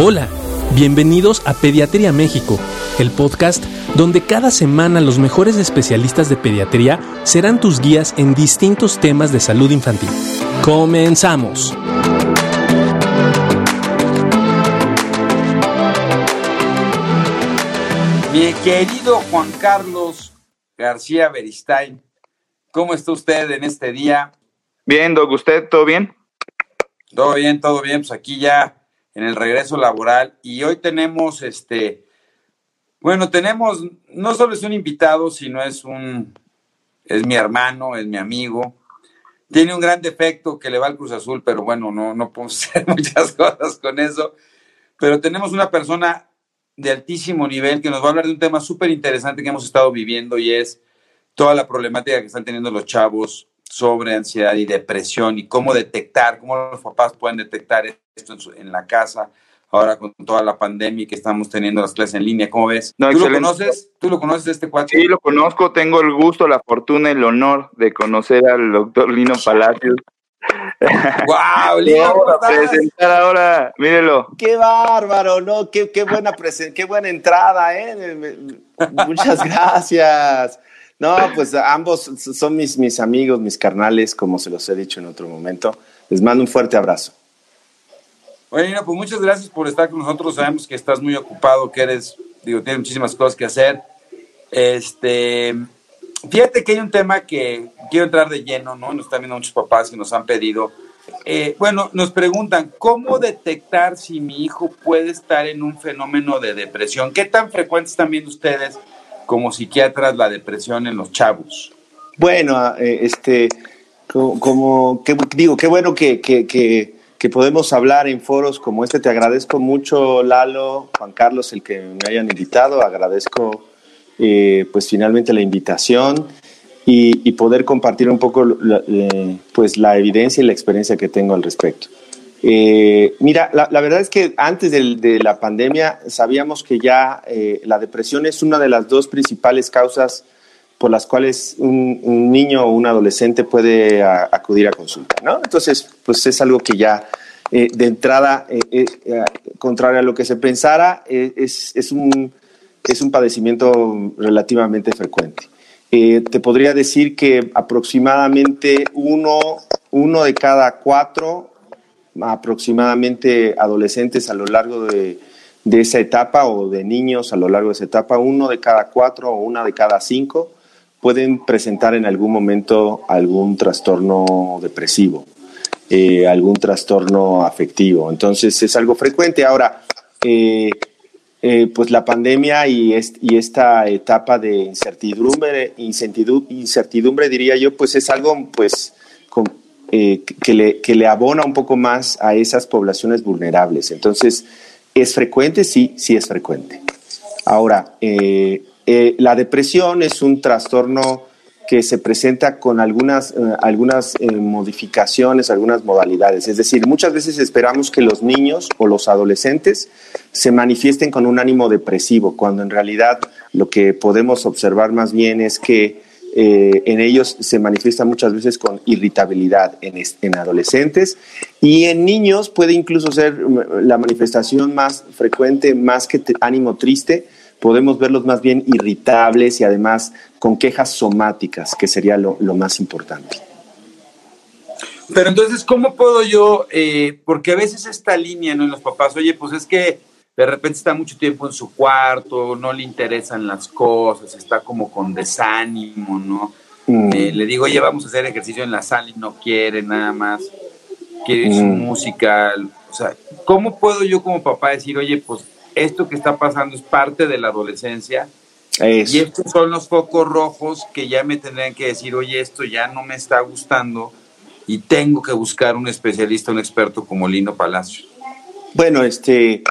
Hola, bienvenidos a Pediatría México, el podcast donde cada semana los mejores especialistas de pediatría serán tus guías en distintos temas de salud infantil. Comenzamos. Mi querido Juan Carlos García Beristain, ¿cómo está usted en este día? Bien, Doc, ¿usted todo bien? Todo bien, todo bien, pues aquí ya en el regreso laboral y hoy tenemos este, bueno, tenemos, no solo es un invitado, sino es un, es mi hermano, es mi amigo. Tiene un gran defecto que le va al Cruz Azul, pero bueno, no, no podemos hacer muchas cosas con eso. Pero tenemos una persona de altísimo nivel que nos va a hablar de un tema súper interesante que hemos estado viviendo y es toda la problemática que están teniendo los chavos sobre ansiedad y depresión y cómo detectar, cómo los papás pueden detectar esto en, la casa, ahora con toda la pandemia que estamos teniendo las clases en línea, ¿cómo ves? ¿Tú lo conoces? ¿Tú lo conoces este cuate? Sí, lo conozco, tengo el gusto, la fortuna, el honor de conocer al doctor Lino Palacios. ¡Wow! Lino, presentar ahora, mírelo. ¡Qué bárbaro! ¿no? Qué, qué buena qué buena entrada, ¿eh? Muchas gracias. No, pues ambos son mis, mis amigos, mis carnales, como se los he dicho en otro momento. Les mando un fuerte abrazo. Bueno, pues muchas gracias por estar con nosotros. Sabemos que estás muy ocupado, que eres, digo, tienes muchísimas cosas que hacer. Este, fíjate que hay un tema que quiero entrar de lleno, ¿no? Nos están viendo muchos papás que nos han pedido. Eh, bueno, nos preguntan, ¿cómo detectar si mi hijo puede estar en un fenómeno de depresión? ¿Qué tan frecuentes están viendo ustedes como psiquiatras la depresión en los chavos? Bueno, eh, este, como, digo, qué bueno que, que, podemos hablar en foros como este. Te agradezco mucho, Lalo, Juan Carlos, el que me hayan invitado. Agradezco, eh, pues, finalmente la invitación y, poder compartir un poco, eh, pues, la evidencia y la experiencia que tengo al respecto. Eh, mira, la, verdad es que antes de, la pandemia sabíamos que ya eh, la depresión es una de las dos principales causas por las cuales un, niño o un adolescente puede acudir a consulta, ¿no? Entonces, pues es algo que ya eh, de entrada, contrario a lo que se pensara, es, es, un, es un padecimiento relativamente frecuente. te podría decir que aproximadamente uno, uno de cada cuatro aproximadamente adolescentes a lo largo de, esa etapa o de niños a lo largo de esa etapa, uno de cada cuatro o una de cada cinco pueden presentar en algún momento algún trastorno depresivo, eh, algún trastorno afectivo. Entonces es algo frecuente. Ahora, eh, eh, pues la pandemia y, y, esta etapa de incertidumbre, incertidumbre, diría yo, pues es algo pues eh, que, le, que le abona un poco más a esas poblaciones vulnerables. Entonces, ¿es frecuente? Sí, sí es frecuente. Ahora, eh, eh, la depresión es un trastorno que se presenta con algunas, algunas modificaciones, algunas modalidades. Es decir, muchas veces esperamos que los niños o los adolescentes se manifiesten con un ánimo depresivo, cuando en realidad lo que podemos observar más bien es que eh, en ellos se manifiesta muchas veces con irritabilidad en, adolescentes y en niños puede incluso ser mm, la manifestación más frecuente, más que ánimo triste, podemos verlos más bien irritables y además con quejas somáticas, que sería lo, más importante. Pero entonces, ¿cómo puedo yo? Eh, porque a veces esta línea, ¿no? Los papás, oye, pues es que de repente está mucho tiempo en su cuarto, no le interesan las cosas, está como con desánimo, ¿no? Mm. Eh, le digo, oye, vamos a hacer ejercicio en la sala y no quiere nada más, quiere su mm. música. O sea, ¿cómo puedo yo como papá decir, oye, pues esto que está pasando es parte de la adolescencia? Y estos son los focos rojos que ya me tendrían que decir, oye, esto ya no me está gustando y tengo que buscar un especialista, un experto como Lino Palacio. Bueno, este,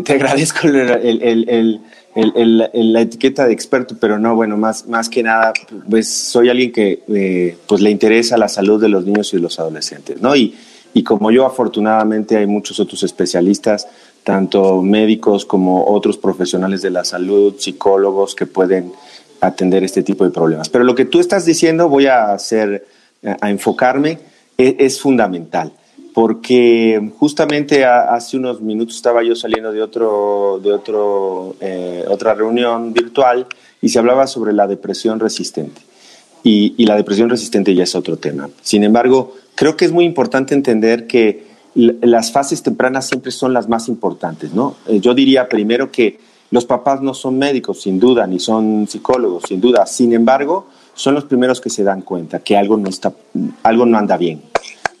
te, agradezco la etiqueta de experto, pero no, bueno, más, más que nada, pues soy alguien que eh, pues le interesa la salud de los niños y de los adolescentes, ¿no? Y, y como yo, afortunadamente, hay muchos otros especialistas, tanto médicos como otros profesionales de la salud, psicólogos que pueden atender este tipo de problemas. Pero lo que tú estás diciendo, voy a hacer, a enfocarme, es, es fundamental. Porque justamente hace unos minutos estaba yo saliendo de, otro, de otro, eh, otra reunión virtual y se hablaba sobre la depresión resistente. Y, la depresión resistente ya es otro tema. Sin embargo, creo que es muy importante entender que las fases tempranas siempre son las más importantes, ¿no? Eh, yo diría primero que los papás no son médicos, sin duda, ni son psicólogos, sin duda. Sin embargo, son los primeros que se dan cuenta que algo no, está, algo no anda bien.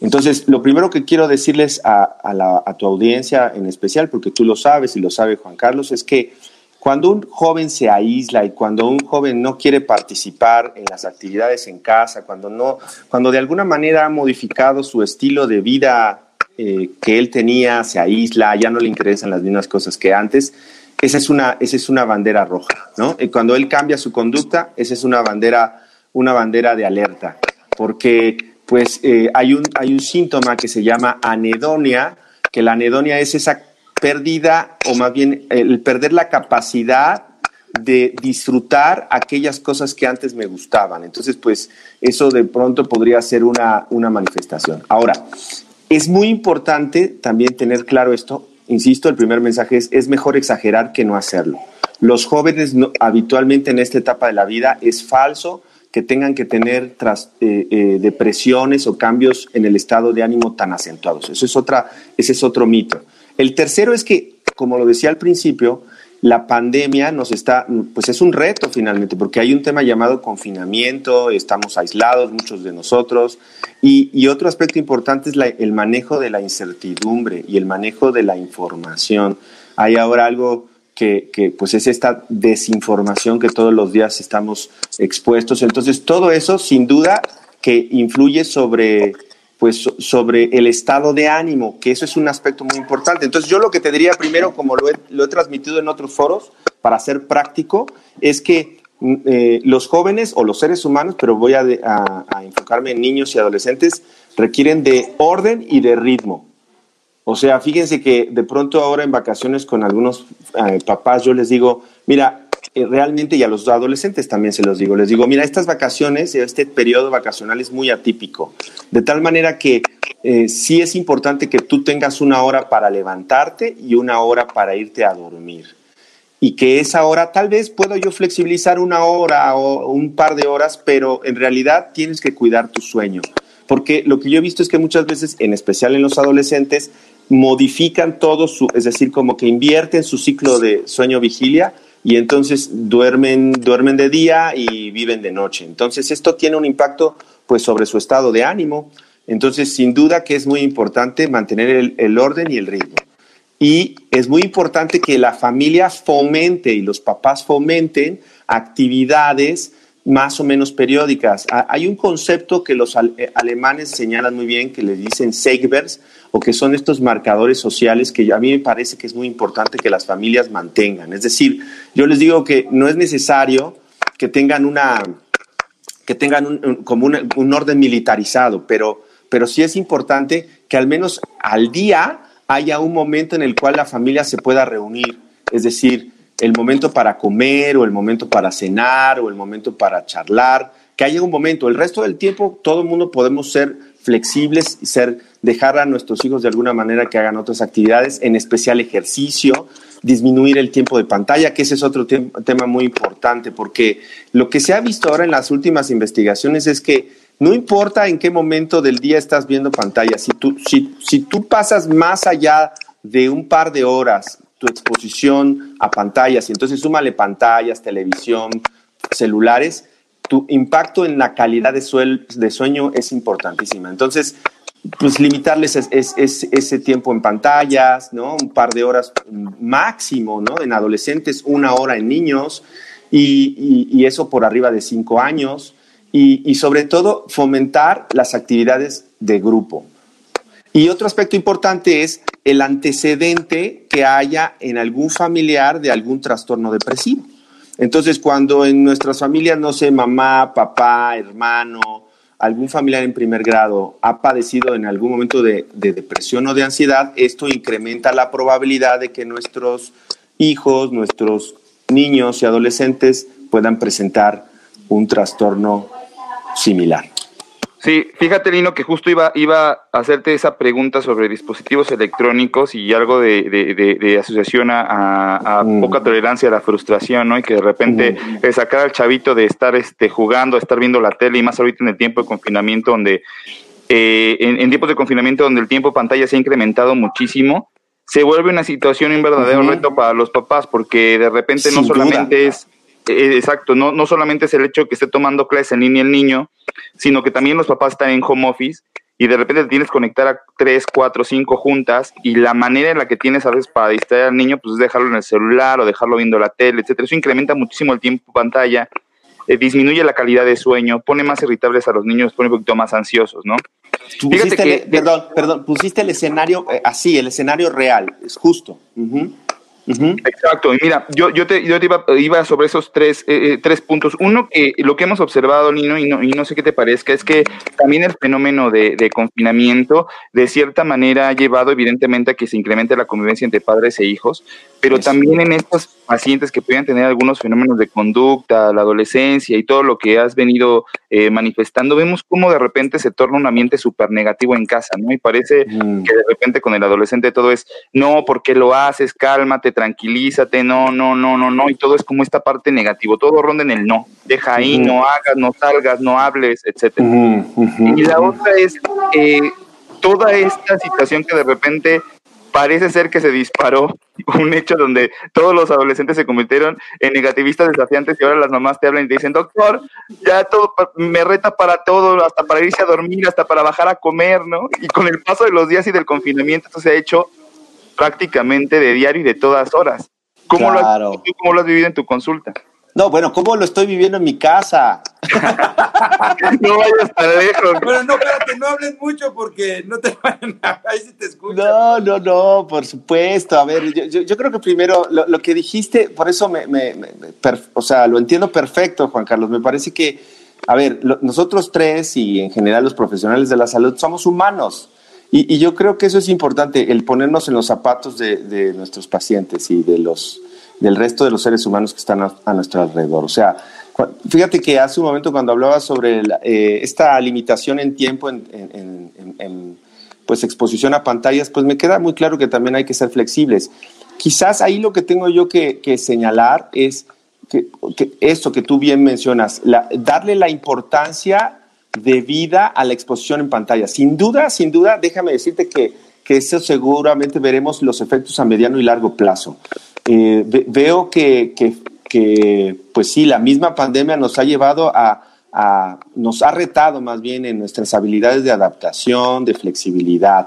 Entonces, lo primero que quiero decirles a, tu audiencia en especial, porque tú lo sabes y lo sabe Juan Carlos, es que cuando un joven se aísla y cuando un joven no quiere participar en las actividades en casa, cuando, no, cuando de alguna manera ha modificado su estilo de vida eh, que él tenía, se aísla, ya no le interesan las mismas cosas que antes, esa es una, esa es una bandera roja, ¿no? Y cuando él cambia su conducta, esa es una bandera, una bandera de alerta, porque pues eh, hay, un, hay un síntoma que se llama anedonia, que la anedonia es esa pérdida, o más bien el perder la capacidad de disfrutar aquellas cosas que antes me gustaban. Entonces, pues eso de pronto podría ser una, una manifestación. Ahora, es muy importante también tener claro esto insisto, el primer mensaje es, es mejor exagerar que no hacerlo. Los jóvenes habitualmente en esta etapa de la vida es falso que tengan que tener tras, eh, eh, depresiones o cambios en el estado de ánimo tan acentuados. Eso es otra, ese es otro mito. El tercero es que, como lo decía al principio, la pandemia nos está, pues es un reto finalmente, porque hay un tema llamado confinamiento, estamos aislados muchos de nosotros, y, otro aspecto importante es el manejo de la incertidumbre y el manejo de la información. Hay ahora algo que, que, pues es esta desinformación que todos los días estamos expuestos. Entonces, todo eso sin duda que influye sobre pues sobre el estado de ánimo, que eso es un aspecto muy importante. Entonces yo lo que te diría primero, como lo he, transmitido en otros foros, para ser práctico, es que mm, eh, los jóvenes o los seres humanos, pero voy a, enfocarme en niños y adolescentes, requieren de orden y de ritmo. O sea, fíjense que de pronto ahora en vacaciones con algunos eh, papás yo les digo, mira, eh, realmente y a los adolescentes también se los digo, les digo, mira, estas vacaciones, este periodo vacacional es muy atípico, de tal manera que eh, sí es importante que tú tengas una hora para levantarte y una hora para irte a dormir. Y que esa hora, tal vez puedo yo flexibilizar una hora o un par de horas, pero en realidad tienes que cuidar tu sueño. Porque lo que yo he visto es que muchas veces, en especial en los adolescentes, modifican todo su, es decir, como que invierten su ciclo de sueño-vigilia y entonces duermen, duermen de día y viven de noche. Entonces esto tiene un impacto pues sobre su estado de ánimo. Entonces sin duda que es muy importante mantener el, orden y el ritmo. Y es muy importante que la familia fomente y los papás fomenten actividades más o menos periódicas. Hay un concepto que los eh, alemanes señalan muy bien, que le dicen Seigbers, o que son estos marcadores sociales que a mí me parece que es muy importante que las familias mantengan. Es decir, yo les digo que no es necesario que tengan una que tengan un, como un, orden militarizado, pero, pero sí es importante que al menos al día haya un momento en el cual la familia se pueda reunir. Es decir, el momento para comer o el momento para cenar o el momento para charlar, que haya un momento. El resto del tiempo todo el mundo podemos ser flexibles y ser, dejar a nuestros hijos de alguna manera que hagan otras actividades, en especial ejercicio, disminuir el tiempo de pantalla, que ese es otro tema muy importante, porque lo que se ha visto ahora en las últimas investigaciones es que no importa en qué momento del día estás viendo pantalla, si tú, si, si tú pasas más allá de un par de horas tu exposición a pantallas, y entonces súmale pantallas, televisión, celulares, tu impacto en la calidad de, sueño es importantísima. Entonces, pues limitarles ese tiempo en pantallas, ¿no? Un par de horas máximo, ¿no? En adolescentes, una hora en niños, y, eso por arriba de cinco años, y, y sobre todo fomentar las actividades de grupo. Y otro aspecto importante es el antecedente que haya en algún familiar de algún trastorno depresivo. Entonces, cuando en nuestras familias, no sé, mamá, papá, hermano, algún familiar en primer grado ha padecido en algún momento de, depresión o de ansiedad, esto incrementa la probabilidad de que nuestros hijos, nuestros niños y adolescentes puedan presentar un trastorno similar. Sí, fíjate, Lino, que justo iba, iba a hacerte esa pregunta sobre dispositivos electrónicos y algo de, de, asociación a, mm. poca tolerancia a la frustración, ¿no? Y que de repente mm. sacar al chavito de estar este, jugando, estar viendo la tele y más ahorita en el tiempo de confinamiento donde, eh, en, tiempos de confinamiento donde el tiempo pantalla se ha incrementado muchísimo, se vuelve una situación, un verdadero reto para los papás porque de repente no solamente es eh, exacto, no, no solamente es el hecho de que esté tomando clases en línea el niño, sino que también los papás están en home office y de repente te tienes que conectar a tres, cuatro, cinco juntas y la manera en la que tienes a veces para distraer al niño pues es dejarlo en el celular o dejarlo viendo la tele, etcétera. Eso incrementa muchísimo el tiempo pantalla, eh, disminuye la calidad de sueño, pone más irritables a los niños, pone un poquito más ansiosos, ¿no? Fíjate perdón, perdón, pusiste el escenario eh, así, el escenario real, es justo. Exacto, y mira, yo, yo te, te iba, sobre esos tres, eh, eh, tres puntos. Uno, que lo que hemos observado, Nino, y no, y no sé qué te parezca, es que también el fenómeno de, de, confinamiento, de cierta manera, ha llevado evidentemente a que se incremente la convivencia entre padres e hijos, pero también en estos pacientes que pueden tener algunos fenómenos de conducta, la adolescencia y todo lo que has venido eh, manifestando, vemos cómo de repente se torna un ambiente súper negativo en casa, ¿no? Y parece mm. que de repente con el adolescente todo es, no, porque lo haces? Cálmate, tranquilízate, no, no, no, no, no, y todo es como esta parte negativa, todo ronda en el no, deja ahí, no hagas, no salgas, no hables, etcétera. Y la otra es eh, toda esta situación que de repente parece ser que se disparó un hecho donde todos los adolescentes se convirtieron en negativistas desafiantes y ahora las mamás te hablan y te dicen, doctor, ya todo me reta para todo, hasta para irse a dormir, hasta para bajar a comer, ¿no? Y con el paso de los días y del confinamiento esto se ha hecho prácticamente de diario y de todas horas. ¿Cómo, lo, has, ¿cómo lo has vivido en tu consulta? No, bueno, ¿cómo lo estoy viviendo en mi casa? no vayas tan lejos. Bueno, no, espérate, no hables mucho porque no te vayan a... Ahí sí te escuchan. No, no, no, por supuesto. A ver, yo, yo, creo que primero lo, que dijiste, por eso me, me, o sea, lo entiendo perfecto, Juan Carlos. Me parece que, a ver, nosotros tres y en general los profesionales de la salud somos humanos. Y, y yo creo que eso es importante, el ponernos en los zapatos de, de nuestros pacientes y de los del resto de los seres humanos que están a, nuestro alrededor. O sea, fíjate que hace un momento cuando hablaba sobre eh, esta limitación en tiempo en, pues exposición a pantallas, pues me queda muy claro que también hay que ser flexibles. Quizás ahí lo que tengo yo que, señalar es que, esto que tú bien mencionas, darle la importancia de vida a la exposición en pantalla. Sin duda, sin duda, déjame decirte que, que eso seguramente veremos los efectos a mediano y largo plazo. Eh, veo que, que, pues sí, la misma pandemia nos ha llevado a, a, nos ha retado más bien en nuestras habilidades de adaptación, de flexibilidad,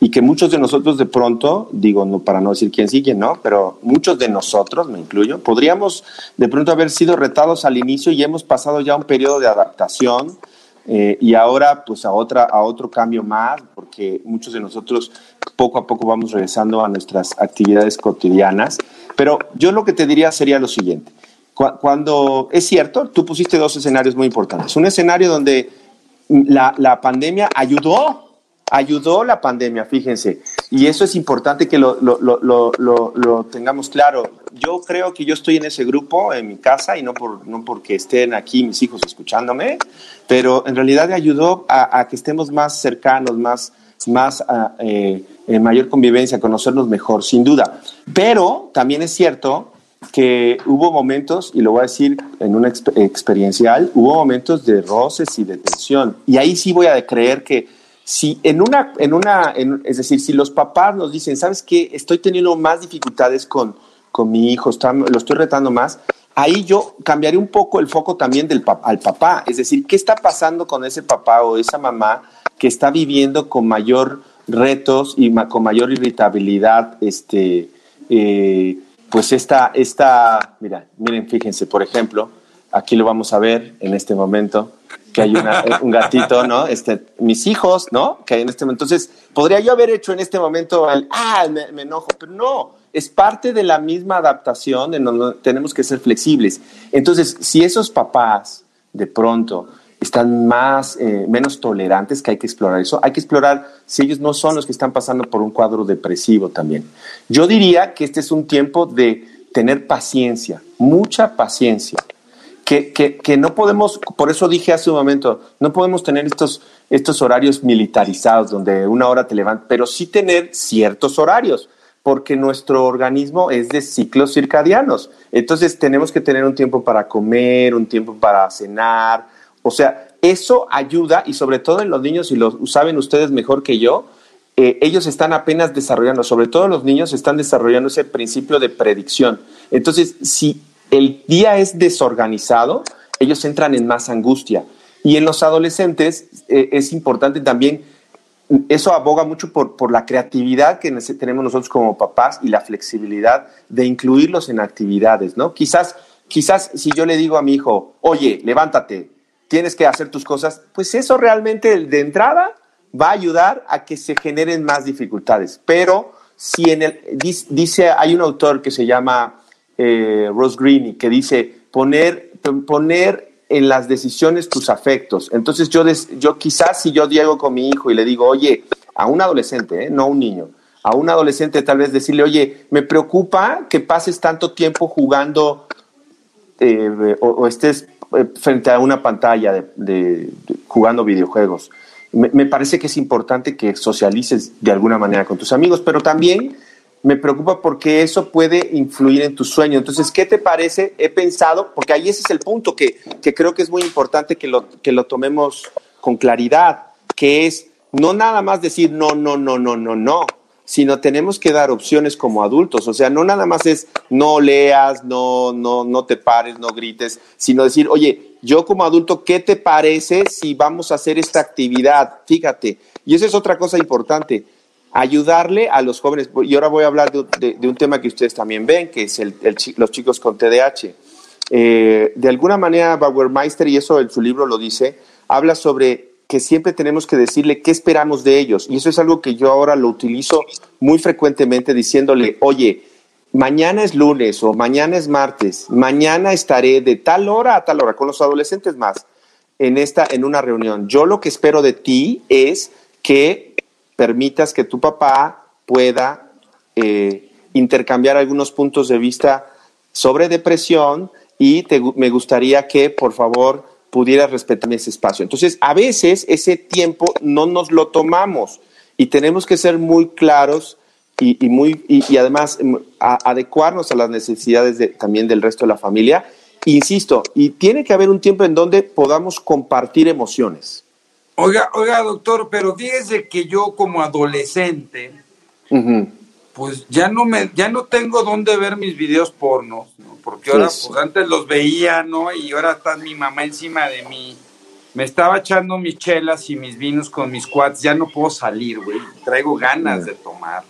y que muchos de nosotros de pronto, digo, no, para no decir quién sigue, ¿no? Pero muchos de nosotros, me incluyo, podríamos de pronto haber sido retados al inicio y hemos pasado ya un periodo de adaptación, eh, y ahora pues a, otra, a otro cambio más, porque muchos de nosotros poco a poco vamos regresando a nuestras actividades cotidianas. Pero yo lo que te diría sería lo siguiente. Cuando es cierto, tú pusiste dos escenarios muy importantes. Un escenario donde la, la pandemia ayudó ayudó la pandemia, fíjense. Y eso es importante que lo, lo, lo, lo, tengamos claro. Yo creo que yo estoy en ese grupo en mi casa y no, por, no porque estén aquí mis hijos escuchándome, pero en realidad ayudó a, que estemos más cercanos, más, más ah, eh, en mayor convivencia, conocernos mejor, sin duda. Pero también es cierto que hubo momentos, y lo voy a decir en una experiencial, hubo momentos de roces y de tensión. Y ahí sí voy a creer que si en una, en una, es decir, si los papás nos dicen, ¿sabes qué? Estoy teniendo más dificultades con, con mi hijo, lo estoy retando más, ahí yo cambiaré un poco el foco también del al papá. Es decir, ¿qué está pasando con ese papá o esa mamá que está viviendo con mayor retos y con mayor irritabilidad, este, eh, pues esta, esta, mira, miren, fíjense, por ejemplo, aquí lo vamos a ver en este momento, que hay un gatito, ¿no? Este, mis hijos, ¿no? Que hay en este momento. Entonces, podría yo haber hecho en este momento el, ah, me, enojo, pero no, es parte de la misma adaptación en tenemos que ser flexibles. Entonces, si esos papás de pronto están más, eh, menos tolerantes, que hay que explorar eso, hay que explorar si ellos no son los que están pasando por un cuadro depresivo también. Yo diría que este es un tiempo de tener paciencia, mucha paciencia que, que, que, no podemos, por eso dije hace un momento, no podemos tener estos, estos horarios militarizados donde una hora te levantas, pero sí tener ciertos horarios, porque nuestro organismo es de ciclos circadianos. Entonces tenemos que tener un tiempo para comer, un tiempo para cenar, o sea, eso ayuda y sobre todo en los niños, y lo saben ustedes mejor que yo, eh, ellos están apenas desarrollando, sobre todo los niños están desarrollando ese principio de predicción. Entonces, si el día es desorganizado, ellos entran en más angustia. Y en los adolescentes eh, es importante también, eso aboga mucho por, por la creatividad que tenemos nosotros como papás y la flexibilidad de incluirlos en actividades, ¿no? Quizás, quizás si yo le digo a mi hijo, oye, levántate, tienes que hacer tus cosas, pues eso realmente de entrada va a ayudar a que se generen más dificultades. Pero si en el, dice, hay un autor que se llama eh, Ross Greene que dice poner, poner en las decisiones tus afectos. Entonces yo, yo quizás si yo llego con mi hijo y le digo, oye, a un adolescente, ¿eh? no a un niño, a un adolescente tal vez decirle, oye, me preocupa que pases tanto tiempo jugando eh, o, estés eh, frente a una pantalla de, jugando videojuegos. Me, parece que es importante que socialices de alguna manera con tus amigos, pero también me preocupa porque eso puede influir en tu sueño. Entonces, ¿qué te parece? He pensado, porque ahí ese es el punto que, que creo que es muy importante que lo, que lo tomemos con claridad, que es no nada más decir no, no, no, no, no, no, sino tenemos que dar opciones como adultos. O sea, no nada más es no leas, no, no, no te pares, no grites, sino decir, oye, yo como adulto, ¿qué te parece si vamos a hacer esta actividad? Fíjate. Y esa es otra cosa importante, ayudarle a los jóvenes. Y ahora voy a hablar de, un tema que ustedes también ven, que es el, los chicos con TDAH. Eh, de alguna manera, Bauermeister, y eso en su libro lo dice, habla sobre que siempre tenemos que decirle qué esperamos de ellos. Y eso es algo que yo ahora lo utilizo muy frecuentemente diciéndole, oye, mañana es lunes o mañana es martes, mañana estaré de tal hora a tal hora con los adolescentes más en esta en una reunión. Yo lo que espero de ti es que permitas que tu papá pueda eh, intercambiar algunos puntos de vista sobre depresión y me gustaría que por favor pudiera respetar ese espacio. Entonces, a veces ese tiempo no nos lo tomamos y tenemos que ser muy claros y, muy, y, además mm, adecuarnos a las necesidades de, también del resto de la familia. Insisto, y tiene que haber un tiempo en donde podamos compartir emociones. Oiga, oiga, doctor, pero fíjese que yo como adolescente, pues ya no me, ya no tengo dónde ver mis videos pornos, ¿no? Porque ahora, pues antes los veía, ¿no? Y ahora está mi mamá encima de mí. Me estaba echando mis chelas y mis vinos con mis cuates, ya no puedo salir, güey. Traigo ganas de tomar.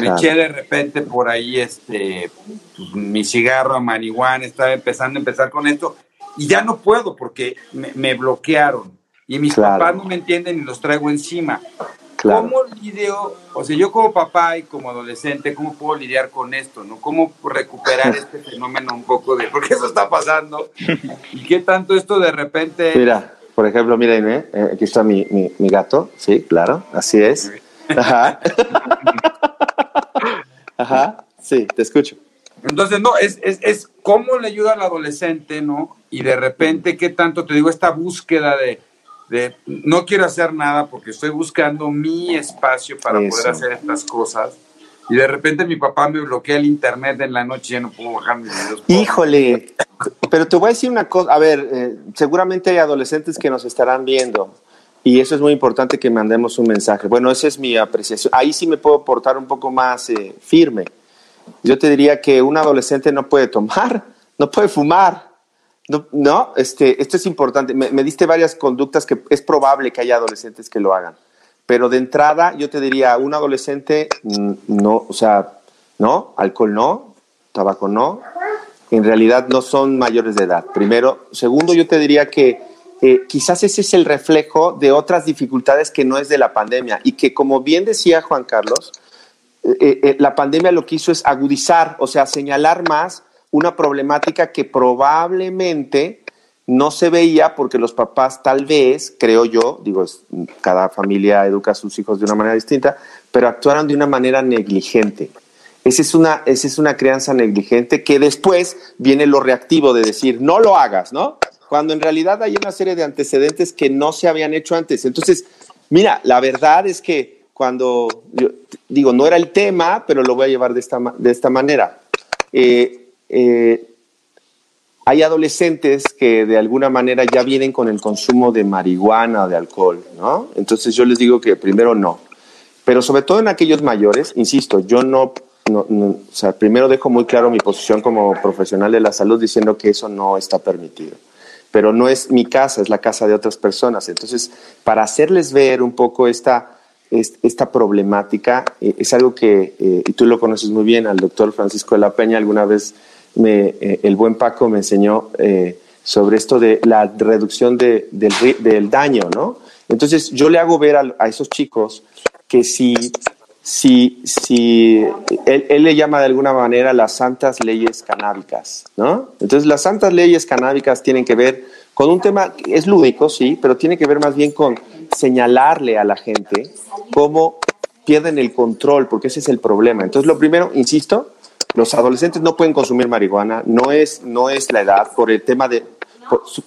Me eché de repente por ahí este pues, mi cigarro a marihuana, estaba empezando a empezar con esto y ya no puedo porque me, bloquearon y mis papás no me entienden y los traigo encima. ¿Cómo lidio, o sea, yo como papá y como adolescente, cómo puedo lidiar con esto, no? ¿Cómo recuperar este fenómeno un poco de, porque eso está pasando? ¿Y qué tanto esto de repente... Mira, por ejemplo, miren, ¿eh? aquí está mi, mi, gato, sí, claro, así es. Ajá. Ajá, sí, te escucho. Entonces, no, es, es, es cómo le ayuda al adolescente, ¿no? Y de repente, ¿qué tanto, te digo, esta búsqueda de de no quiero hacer nada porque estoy buscando mi espacio para poder hacer estas cosas. Y de repente mi papá me bloquea el internet en la noche y ya no puedo bajar mis videos. Híjole, pero te voy a decir una cosa. A ver, eh, seguramente hay adolescentes que nos estarán viendo y eso es muy importante que mandemos un mensaje. Bueno, esa es mi apreciación. Ahí sí me puedo portar un poco más eh, firme. Yo te diría que un adolescente no puede tomar, no puede fumar, no, no este, esto es importante. Me, diste varias conductas que es probable que haya adolescentes que lo hagan. Pero de entrada, yo te diría, un adolescente, mm, no, o sea, no, alcohol no, tabaco no, en realidad no son mayores de edad. Primero. Segundo, yo te diría que eh, quizás ese es el reflejo de otras dificultades que no es de la pandemia y que, como bien decía Juan Carlos, eh, eh, la pandemia lo que hizo es agudizar, o sea, señalar más una problemática que probablemente no se veía porque los papás tal vez, creo yo, digo, cada familia educa a sus hijos de una manera distinta, pero actuaron de una manera negligente. Esa es, una, esa es una crianza negligente que después viene lo reactivo de decir, no lo hagas, ¿no? Cuando en realidad hay una serie de antecedentes que no se habían hecho antes. Entonces, mira, la verdad es que cuando, yo, digo, no era el tema, pero lo voy a llevar de esta, de esta manera. Eh, eh, hay adolescentes que de alguna manera ya vienen con el consumo de marihuana de alcohol, ¿no? Entonces yo les digo que primero no. Pero sobre todo en aquellos mayores, insisto, yo no, no, o sea, primero dejo muy claro mi posición como profesional de la salud diciendo que eso no está permitido. Pero no es mi casa, es la casa de otras personas. Entonces, para hacerles ver un poco esta, esta problemática, eh, es algo que, eh, y tú lo conoces muy bien, al doctor Francisco de la Peña alguna vez eh, el buen Paco me enseñó eh, sobre esto de la reducción del, daño, ¿no? Entonces yo le hago ver a, esos chicos que si, si, si él, le llama de alguna manera las santas leyes canábicas, ¿no? Entonces las santas leyes canábicas tienen que ver con un tema, es lúdico, sí, pero tiene que ver más bien con señalarle a la gente cómo pierden el control, porque ese es el problema. Entonces lo primero, insisto, los adolescentes no pueden consumir marihuana, no es, no es la edad, por el tema de,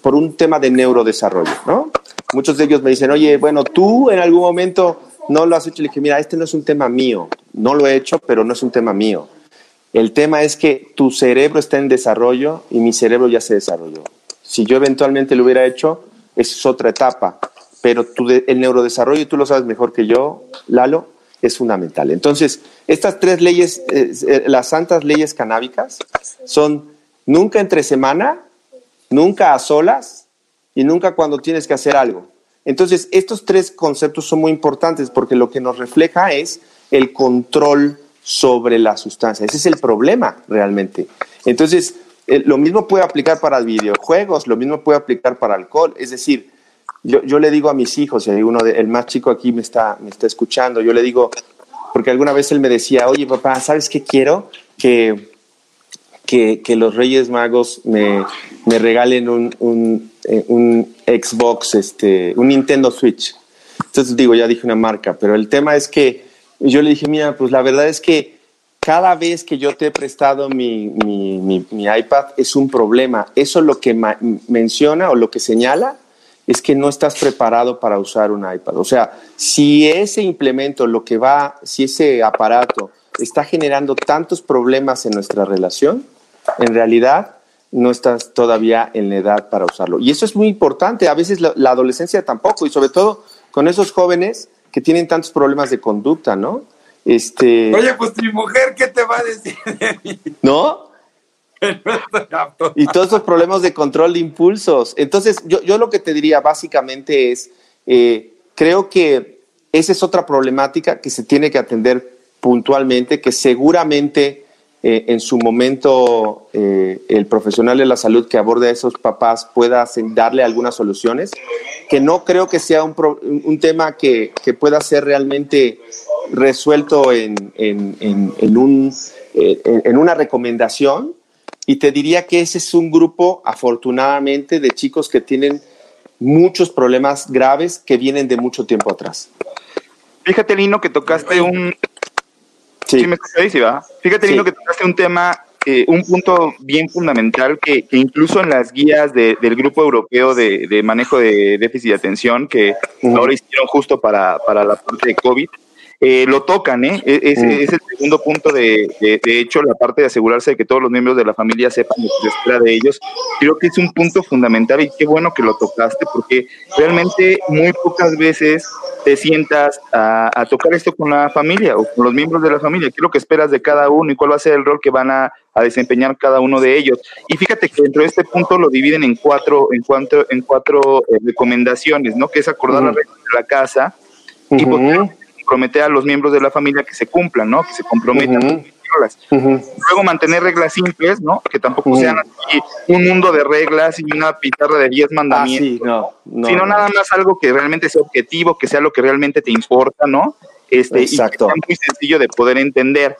por, un tema de neurodesarrollo, ¿no? Muchos de ellos me dicen, oye, bueno, tú en algún momento no lo has hecho. Le dije, mira, este no es un tema mío. No lo he hecho, pero no es un tema mío. El tema es que tu cerebro está en desarrollo y mi cerebro ya se desarrolló. Si yo eventualmente lo hubiera hecho, es otra etapa. Pero el neurodesarrollo, tú lo sabes mejor que yo, Lalo, es fundamental. Entonces, estas tres leyes, eh, las santas leyes canábicas, son nunca entre semana, nunca a solas y nunca cuando tienes que hacer algo. Entonces, estos tres conceptos son muy importantes porque lo que nos refleja es el control sobre la sustancia. Ese es el problema realmente. Entonces, eh, lo mismo puede aplicar para videojuegos, lo mismo puede aplicar para alcohol. Es decir, yo, le digo a mis hijos, y uno de, el más chico aquí me está, me está escuchando, yo le digo, porque alguna vez él me decía, oye papá, ¿sabes qué quiero? Que, que, que los Reyes Magos me, me regalen un, un, eh, un, Xbox, este, un Nintendo Switch. Entonces digo, ya dije una marca, pero el tema es que yo le dije, mira, pues la verdad es que cada vez que yo te he prestado mi, mi, mi, mi iPad es un problema. Eso lo que menciona o lo que señala es que no estás preparado para usar un iPad. O sea, si ese implemento, lo que va, si ese aparato está generando tantos problemas en nuestra relación, en realidad no estás todavía en la edad para usarlo. Y eso es muy importante. A veces la, adolescencia tampoco, y sobre todo con esos jóvenes que tienen tantos problemas de conducta, ¿no? Este... Oye, pues mi mujer, ¿qué te va a decir de mí? ¿No? y todos esos problemas de control de impulsos. Entonces, yo, yo lo que te diría básicamente es, eh, creo que esa es otra problemática que se tiene que atender puntualmente, que seguramente eh, en su momento eh, el profesional de la salud que aborde a esos papás pueda darle algunas soluciones, que no creo que sea un, un tema que, que, pueda ser realmente resuelto en, en, en, en una recomendación, y te diría que ese es un grupo, afortunadamente, de chicos que tienen muchos problemas graves que vienen de mucho tiempo atrás. Fíjate, Lino, que tocaste un... Sí, me Fíjate, Lino, que tocaste un tema, eh, un punto bien fundamental que, incluso en las guías del Grupo Europeo de, Manejo de Déficit de Atención, que ahora hicieron justo para, para la parte de COVID, eh, lo tocan, ¿eh? E-, es, mm. es, el segundo punto de, de, hecho, la parte de asegurarse de que todos los miembros de la familia sepan lo que se espera de ellos. Creo que es un punto fundamental y qué bueno que lo tocaste porque realmente muy pocas veces te sientas a, a, tocar esto con la familia o con los miembros de la familia. ¿Qué es lo que esperas de cada uno y cuál va a ser el rol que van a, a desempeñar cada uno de ellos? Y fíjate que dentro de este punto lo dividen en cuatro, en cuatro, en cuatro eh, recomendaciones, ¿no? Que es acordar las reglas de la casa y comprometer a los miembros de la familia que se cumplan, ¿no? Que se comprometan. Luego mantener reglas simples, ¿no? Que tampoco sean un mundo de reglas y una pizarra de 10 mandamientos, ah, no, sino nada más algo que realmente sea objetivo, que sea lo que realmente te importa, ¿no? Este, y que sea muy sencillo de poder entender.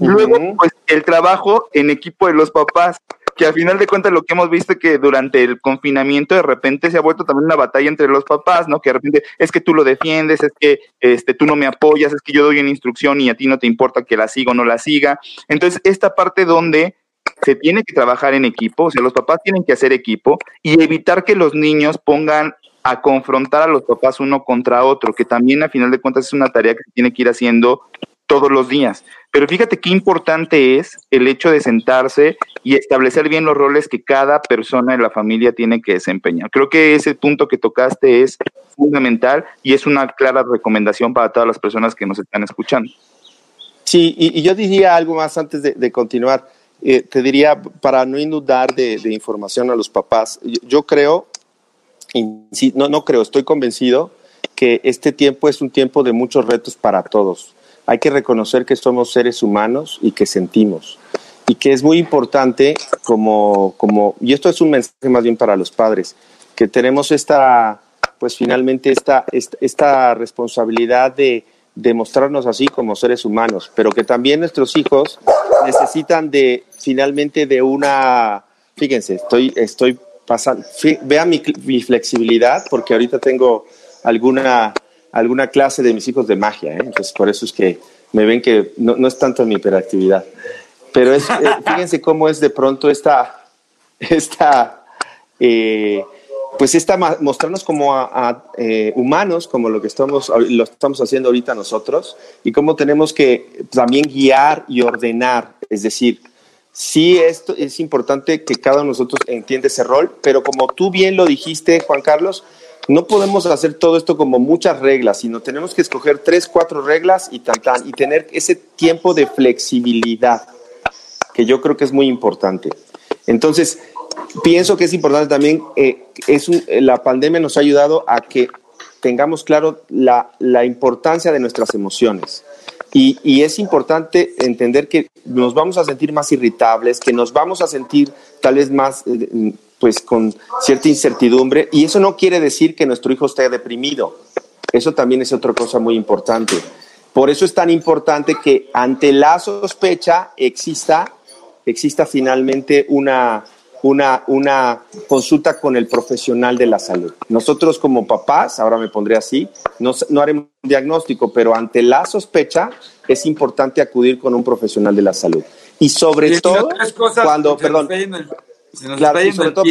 Luego, pues el trabajo en equipo de los papás. Que al final de cuentas lo que hemos visto es que durante el confinamiento de repente se ha vuelto también una batalla entre los papás, ¿no? Que de repente es que tú lo defiendes, es que este, tú no me apoyas, es que yo doy una instrucción y a ti no te importa que la siga o no la siga. Entonces, esta parte donde se tiene que trabajar en equipo, o sea, los papás tienen que hacer equipo y evitar que los niños pongan a confrontar a los papás uno contra otro, que también a final de cuentas es una tarea que se tiene que ir haciendo todos los días. Pero fíjate qué importante es el hecho de sentarse y establecer bien los roles que cada persona de la familia tiene que desempeñar. Creo que ese punto que tocaste es fundamental y es una clara recomendación para todas las personas que nos están escuchando. Sí, y, yo diría algo más antes de, continuar. Eh, te diría, para no inundar de, información a los papás, yo creo no, no creo, estoy convencido que este tiempo es un tiempo de muchos retos para todos. Hay que reconocer que somos seres humanos y que sentimos. Y que es muy importante, como, como, y esto es un mensaje más bien para los padres, que tenemos esta, pues finalmente esta, esta, responsabilidad de, demostrarnos así como seres humanos, pero que también nuestros hijos necesitan de finalmente de una, fíjense, estoy, estoy vean mi, flexibilidad, porque ahorita tengo alguna, alguna clase de mis hijos de magia, ¿eh? entonces por eso es que me ven que no, es tanto mi hiperactividad. Pero es, eh, fíjense cómo es de pronto esta, esta eh, pues esta mostrarnos como a, humanos, como lo que estamos, lo estamos haciendo ahorita nosotros, y cómo tenemos que también guiar y ordenar, es decir, sí esto es importante que cada uno de nosotros entienda ese rol, pero como tú bien lo dijiste, Juan Carlos, no podemos hacer todo esto como muchas reglas, sino tenemos que escoger tres, cuatro reglas y tan, y tener ese tiempo de flexibilidad, que yo creo que es muy importante. Entonces, pienso que es importante también, eh, es la pandemia nos ha ayudado a que tengamos claro la importancia de nuestras emociones. Y, es importante entender que nos vamos a sentir más irritables, que nos vamos a sentir tal vez más, eh, pues con cierta incertidumbre. Y eso no quiere decir que nuestro hijo esté deprimido. Eso también es otra cosa muy importante. Por eso es tan importante que ante la sospecha exista, exista finalmente una, una, una consulta con el profesional de la salud. Nosotros como papás, ahora me pondré así, no, no haremos un diagnóstico, pero ante la sospecha es importante acudir con un profesional de la salud. Y sobre todo, cuando, perdón, claro, sobre todo,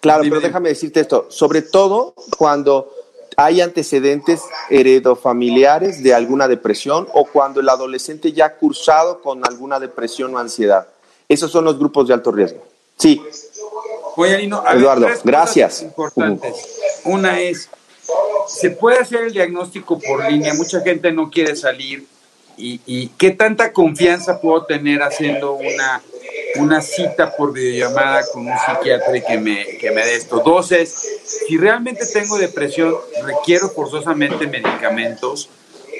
claro, pero déjame decirte esto, sobre todo cuando hay antecedentes heredofamiliares de alguna depresión o cuando el adolescente ya ha cursado con alguna depresión o ansiedad. Esos son los grupos de alto riesgo. Sí. Eduardo, gracias. Importantes. Una es, se puede hacer el diagnóstico por línea, mucha gente no quiere salir. ¿Y, qué tanta confianza puedo tener haciendo una, una cita por videollamada con un psiquiatra y que me, que me dé esto? Dos es, si realmente tengo depresión, requiero forzosamente medicamentos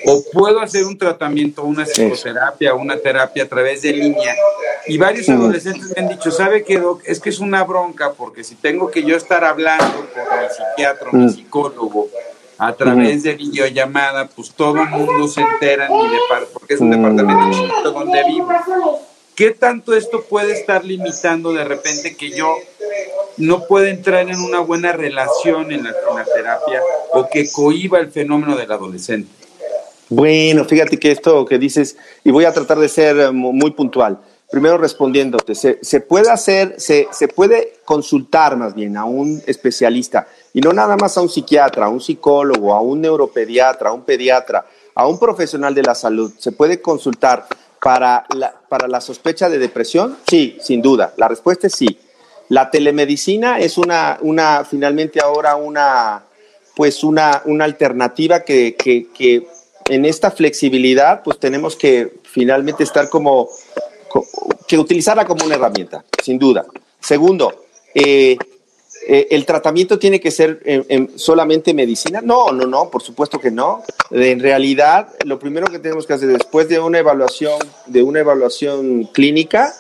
o puedo hacer un tratamiento, una psicoterapia, una terapia a través de línea. Y varios adolescentes me han dicho, ¿sabe qué, Doc? Es que es una bronca, porque si tengo que yo estar hablando con mi psiquiatra, mi psicólogo, a través de videollamada, pues todo el mundo se entera, porque es un departamento chiquito donde vivo. ¿Qué tanto esto puede estar limitando de repente que yo no pueda entrar en una buena relación en la, en terapia o que cohiba el fenómeno del adolescente? Bueno, fíjate que esto que dices, y voy a tratar de ser eh, muy puntual. Primero respondiéndote, se, puede hacer, se, se, puede consultar más bien a un especialista, y no nada más a un psiquiatra, a un psicólogo, a un neuropediatra, a un pediatra, a un profesional de la salud. ¿Se puede consultar para la, para la sospecha de depresión? Sí, sin duda. La respuesta es sí. La telemedicina es una, una finalmente ahora una, pues una, una alternativa que, que, que en esta flexibilidad, pues tenemos que finalmente estar como, que utilizarla como una herramienta, sin duda. Segundo, eh, eh, ¿el tratamiento tiene que ser solamente medicina? No, no, no, por supuesto que no. En realidad, lo primero que tenemos que hacer después de una evaluación, de una evaluación clínica,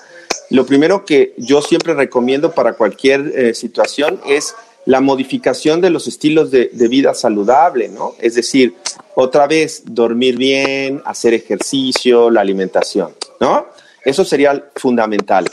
lo primero que yo siempre recomiendo para cualquier eh, situación es la modificación de los estilos de, vida saludable, ¿no? Es decir, otra vez, dormir bien, hacer ejercicio, la alimentación, ¿no? Eso sería fundamental.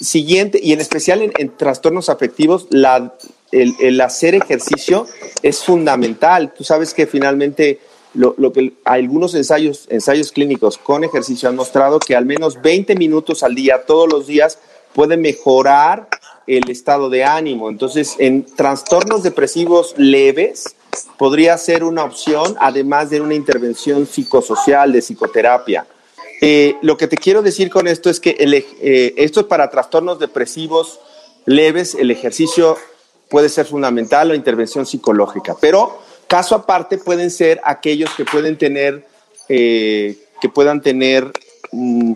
Siguiente, y en especial en, trastornos afectivos, el, hacer ejercicio es fundamental. Tú sabes que finalmente lo, que algunos ensayos, ensayos clínicos con ejercicio han mostrado que al menos 20 minutos al día, todos los días, puede mejorar el estado de ánimo. Entonces, en trastornos depresivos leves, podría ser una opción, además de una intervención psicosocial de psicoterapia. Eh, lo que te quiero decir con esto es que eh, esto es para trastornos depresivos leves, el ejercicio puede ser fundamental, la intervención psicológica, pero caso aparte pueden ser aquellos que pueden tener, eh, que puedan tener mm,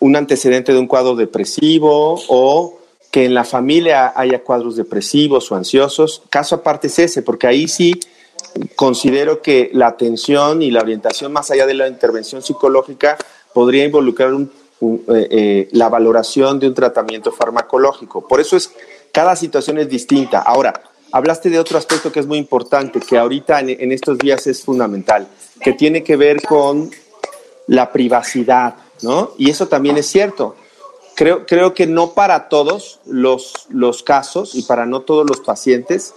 un antecedente de un cuadro depresivo o que en la familia haya cuadros depresivos o ansiosos. Caso aparte es ese, porque ahí sí considero que la atención y la orientación más allá de la intervención psicológica podría involucrar eh, eh, la valoración de un tratamiento farmacológico. Por eso es, cada situación es distinta. Ahora, hablaste de otro aspecto que es muy importante, que ahorita en, estos días es fundamental, que tiene que ver con la privacidad, ¿no? Y eso también es cierto. Creo, creo que no para todos los, los casos y para no todos los pacientes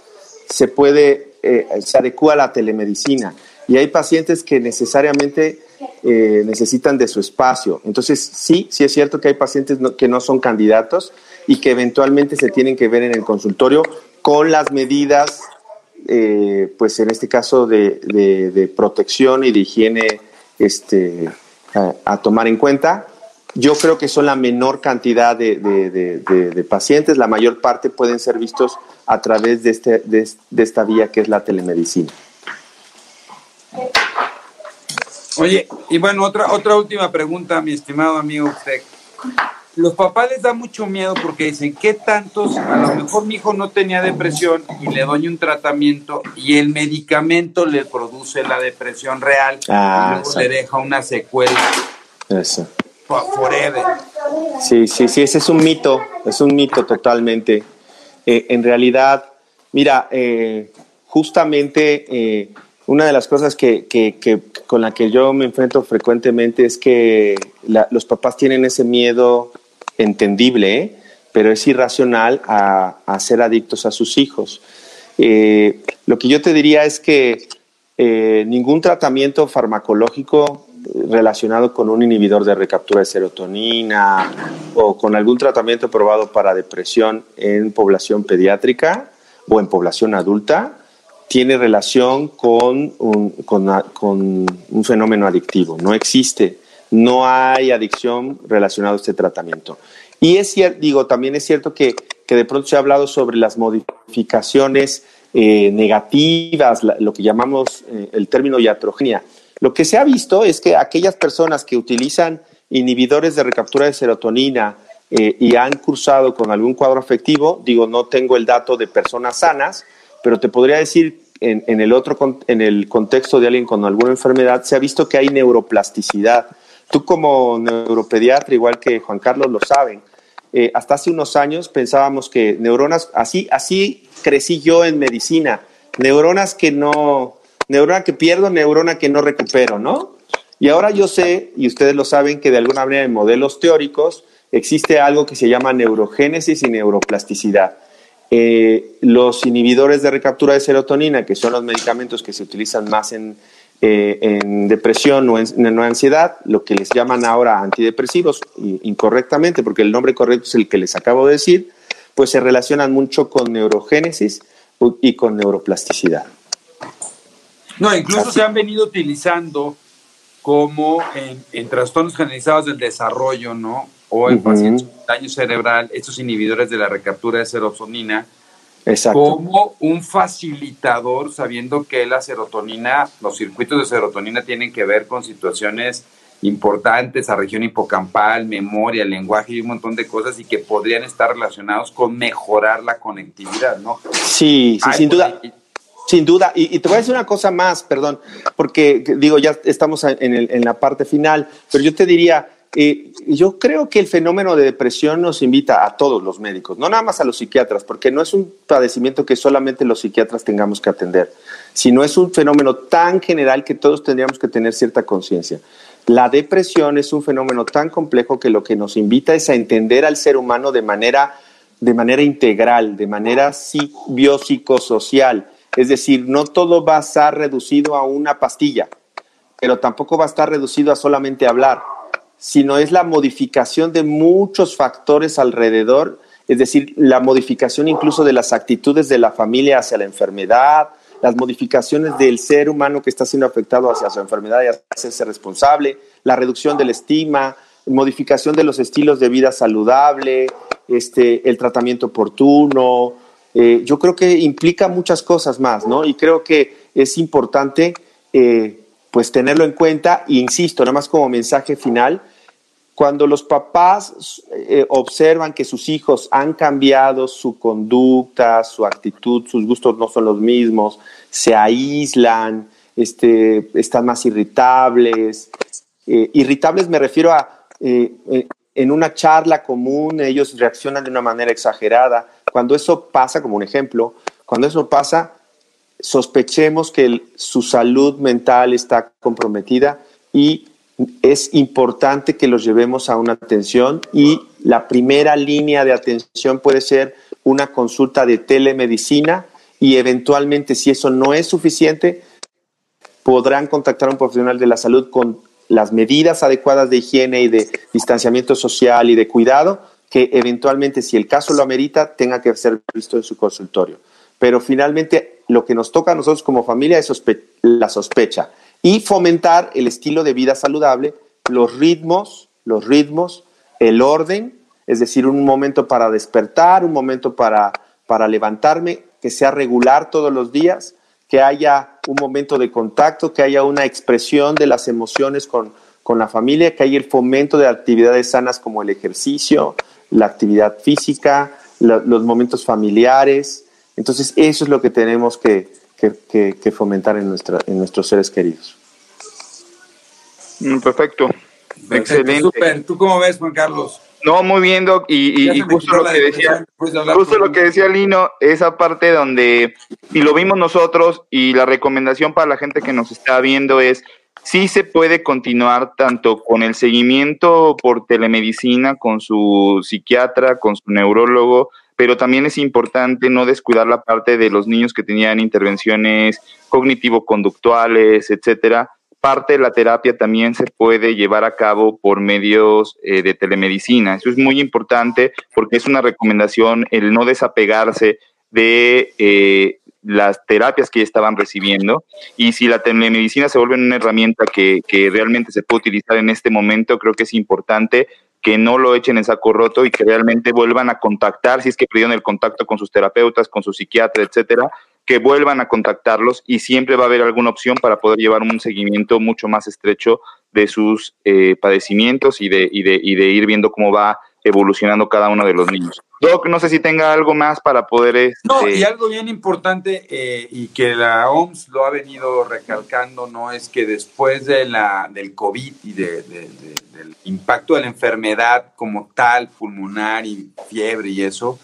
se puede eh, se adecua la telemedicina y hay pacientes que necesariamente eh, necesitan de su espacio. Entonces, sí, sí es cierto que hay pacientes que no son candidatos y que eventualmente se tienen que ver en el consultorio con las medidas, eh, pues en este caso de, protección y de higiene este, a, tomar en cuenta. Yo creo que son la menor cantidad de, pacientes, la mayor parte pueden ser vistos a través de, este, de, esta vía que es la telemedicina. Oye, y bueno, otra, otra última pregunta, mi estimado amigo usted. Los papás les da mucho miedo porque dicen, ¿qué tantos? A lo mejor mi hijo no tenía depresión y le doy un tratamiento y el medicamento le produce la depresión real ah, y luego le deja una secuela. Eso. Forever. Sí, sí, sí, ese es un mito, es un mito totalmente. Eh, en realidad, mira, eh, justamente eh, una de las cosas que, con la que yo me enfrento frecuentemente es que los papás tienen ese miedo entendible, pero es irracional a, ser adictos a sus hijos. lo que yo te diría es que ningún tratamiento farmacológico relacionado con un inhibidor de recaptura de serotonina o con algún tratamiento probado para depresión en población pediátrica o en población adulta, tiene relación con un, con, un fenómeno adictivo. No existe, no hay adicción relacionada a este tratamiento. Y es cierto, digo, también es cierto que, que de pronto se ha hablado sobre las modificaciones eh, negativas, lo que llamamos eh, el término iatrogenia. Lo que se ha visto es que aquellas personas que utilizan inhibidores de recaptura de serotonina eh, y han cursado con algún cuadro afectivo, digo, no tengo el dato de personas sanas, pero te podría decir en, el otro en el contexto de alguien con alguna enfermedad, se ha visto que hay neuroplasticidad. Tú como neuropediatra, igual que Juan Carlos lo saben, eh, hasta hace unos años pensábamos que neuronas, así, así crecí yo en medicina, neuronas que no, neurona que pierdo, neurona que no recupero, ¿no? Y ahora yo sé, y ustedes lo saben, que de alguna manera en modelos teóricos existe algo que se llama neurogénesis y neuroplasticidad. Eh, los inhibidores de recaptura de serotonina, que son los medicamentos que se utilizan más en, eh, depresión o en, ansiedad, lo que les llaman ahora antidepresivos, incorrectamente, porque el nombre correcto es el que les acabo de decir, pues se relacionan mucho con neurogénesis y con neuroplasticidad. No, incluso se han venido utilizando como en, trastornos generalizados del desarrollo, ¿no? O en pacientes con daño cerebral, estos inhibidores de la recaptura de serotonina, como un facilitador, sabiendo que la serotonina, los circuitos de serotonina tienen que ver con situaciones importantes a región hipocampal, memoria, lenguaje y un montón de cosas y que podrían estar relacionados con mejorar la conectividad, ¿no? Sí, sí sin duda. Sin duda, y, te voy a decir una cosa más, perdón, porque digo, ya estamos en, la parte final, pero yo te diría, yo creo que el fenómeno de depresión nos invita a todos los médicos, no nada más a los psiquiatras, porque no es un padecimiento que solamente los psiquiatras tengamos que atender, sino es un fenómeno tan general que todos tendríamos que tener cierta conciencia. La depresión es un fenómeno tan complejo que lo que nos invita es a entender al ser humano de manera, de manera integral, de manera biopsicosocial. Es decir, no todo va a estar reducido a una pastilla, pero tampoco va a estar reducido a solamente hablar, sino es la modificación de muchos factores alrededor, es decir, la modificación incluso de las actitudes de la familia hacia la enfermedad, las modificaciones del ser humano que está siendo afectado hacia su enfermedad y hacerse responsable, la reducción de la estima, modificación de los estilos de vida saludable, este, el tratamiento oportuno. Eh, yo creo que implica muchas cosas más, ¿no? Y creo que es importante, eh, pues, tenerlo en cuenta. Insisto, nada más como mensaje final, cuando los papás eh, observan que sus hijos han cambiado su conducta, su actitud, sus gustos no son los mismos, se aíslan, este, están más irritables. Eh, irritables me refiero a, eh, en una charla común ellos reaccionan de una manera exagerada. Cuando eso pasa, como un ejemplo, cuando eso pasa, sospechemos que su salud mental está comprometida y es importante que los llevemos a una atención y la primera línea de atención puede ser una consulta de telemedicina y eventualmente si eso no es suficiente podrán contactar a un profesional de la salud con las medidas adecuadas de higiene y de distanciamiento social y de cuidado que eventualmente si el caso lo amerita tenga que ser visto en su consultorio. Pero finalmente lo que nos toca a nosotros como familia es la sospecha y fomentar el estilo de vida saludable, los ritmos, los ritmos, el orden, es decir, un momento para despertar, un momento para, para levantarme, que sea regular todos los días, que haya un momento de contacto, que haya una expresión de las emociones con, con la familia, que haya el fomento de actividades sanas como el ejercicio, la actividad física, los momentos familiares. Entonces, eso es lo que tenemos que, que, fomentar en, nuestra, en nuestros seres queridos. Mm, perfecto. Excelente. ¿Tú cómo ves, Juan Carlos? No, muy bien, Doc, y, justo lo que decía, justo lo que decía Lino, esa parte donde, y lo vimos nosotros, y la recomendación para la gente que nos está viendo es, sí se puede continuar tanto con el seguimiento por telemedicina, con su psiquiatra, con su neurólogo, pero también es importante no descuidar la parte de los niños que tenían intervenciones cognitivo-conductuales, etcétera. Parte de la terapia también se puede llevar a cabo por medios eh, de telemedicina. Eso es muy importante porque es una recomendación el no desapegarse de eh, las terapias que estaban recibiendo y si la telemedicina se vuelve una herramienta que, que realmente se puede utilizar en este momento, creo que es importante que no lo echen en saco roto y que realmente vuelvan a contactar, si es que perdieron el contacto con sus terapeutas, con su psiquiatra, etcétera, que vuelvan a contactarlos y siempre va a haber alguna opción para poder llevar un seguimiento mucho más estrecho de sus eh, padecimientos y de, y, de, y de ir viendo cómo va evolucionando cada uno de los niños. Doc, no sé si tenga algo más para poder... Este... No, y algo bien importante eh, y que la OMS lo ha venido recalcando, ¿no? Es que después de la, del COVID y de, del impacto de la enfermedad como tal, pulmonar y fiebre y eso,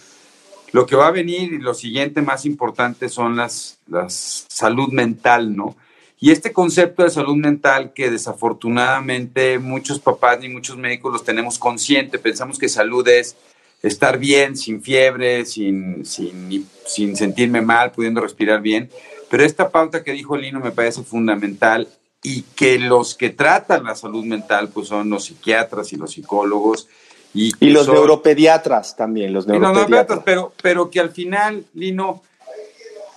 lo que va a venir y lo siguiente más importante son las, las salud mental, ¿no? Y este concepto de salud mental que desafortunadamente muchos papás ni muchos médicos los tenemos consciente, pensamos que salud es estar bien, sin fiebre, sin, sin, sin sentirme mal, pudiendo respirar bien. Pero esta pauta que dijo Lino me parece fundamental y que los que tratan la salud mental pues son los psiquiatras y los psicólogos. Y, los neuropediatras también, los neuropediatras. pero, pero que al final, Lino,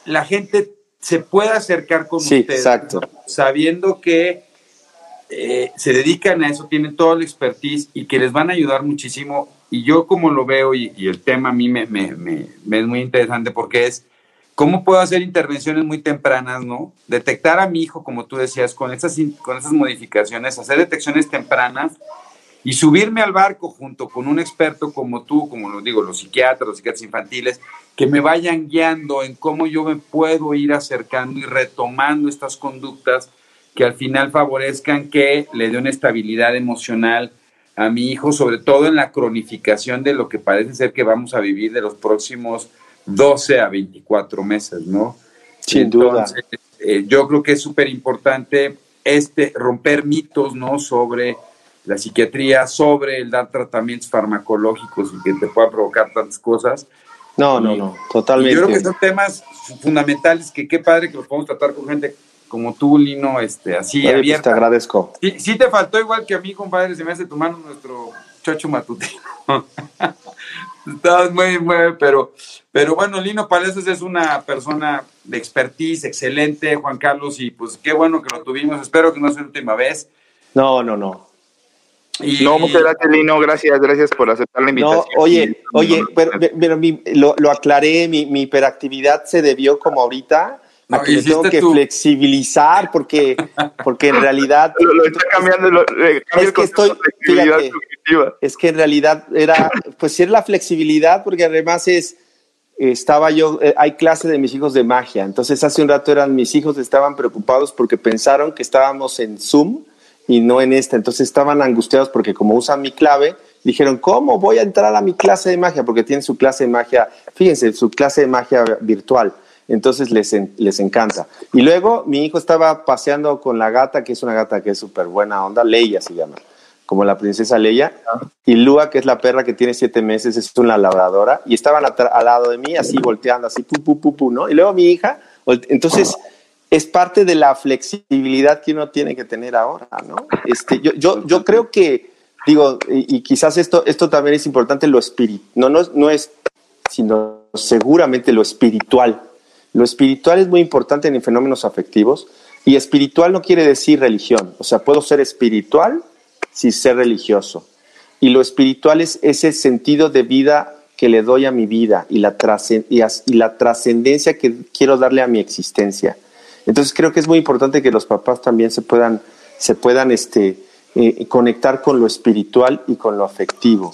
la gente se pueda acercar con sí, ustedes, exacto. sabiendo que eh, se dedican a eso, tienen toda la expertise y que les van a ayudar muchísimo. Y yo como lo veo, y, el tema a mí me, me, me, es muy interesante porque es cómo puedo hacer intervenciones muy tempranas, ¿no? Detectar a mi hijo, como tú decías, con esas, con esas modificaciones, hacer detecciones tempranas y subirme al barco junto con un experto como tú, como lo digo, los psiquiatras, los psiquiatras infantiles, que me vayan guiando en cómo yo me puedo ir acercando y retomando estas conductas que al final favorezcan que le dé una estabilidad emocional a mi hijo, sobre todo en la cronificación de lo que parece ser que vamos a vivir de los próximos 12 a 24 meses, ¿no? Sin duda. Eh, yo creo que es súper importante este, romper mitos, ¿no? Sobre la psiquiatría, sobre el dar tratamientos farmacológicos y que te pueda provocar tantas cosas. No, no, no, totalmente. yo creo que son temas fundamentales que qué padre que los podemos tratar con gente como tú, Lino, este, así pues, abierta. te agradezco. Sí, sí te faltó igual que a mí, compadre, se me hace tu mano nuestro chocho matutino. Estabas muy, muy, pero, pero bueno, Lino Palacios es una persona de expertise excelente, Juan Carlos, y pues qué bueno que lo tuvimos. Espero que no sea la última vez. No, no, no. No, muchas gracias, Lino. Gracias, gracias por aceptar la invitación. No, oye, oye, pero, lo, lo, aclaré, mi, mi hiperactividad se debió como ahorita a que tengo que flexibilizar porque, porque en realidad... Lo, está cambiando, es que estoy, es que en realidad era, pues sí es la flexibilidad porque además es, estaba yo, eh, hay clase de mis hijos de magia, entonces hace un rato eran mis hijos estaban preocupados porque pensaron que estábamos en Zoom y no en esta, entonces estaban angustiados porque como usan mi clave, dijeron, ¿cómo voy a entrar a mi clase de magia? Porque tienen su clase de magia, fíjense, su clase de magia virtual entonces les, les encanta. Y luego mi hijo estaba paseando con la gata, que es una gata que es súper buena onda, Leia se llama, como la princesa Leia, y Lua, que es la perra que tiene siete meses, es una labradora, y estaban al lado de mí, así volteando, así, pu, pu, pu, pu, ¿no? Y luego mi hija, entonces es parte de la flexibilidad que uno tiene que tener ahora, ¿no? Este, yo, yo, yo creo que, digo, y, quizás esto, esto también es importante, lo espiritual, no, no, no es, sino seguramente lo espiritual, lo espiritual es muy importante en fenómenos afectivos y espiritual no quiere decir religión. O sea, puedo ser espiritual sin ser religioso. Y lo espiritual es ese sentido de vida que le doy a mi vida y la, y la trascendencia que quiero darle a mi existencia. Entonces creo que es muy importante que los papás también se puedan, se puedan este, eh, conectar con lo espiritual y con lo afectivo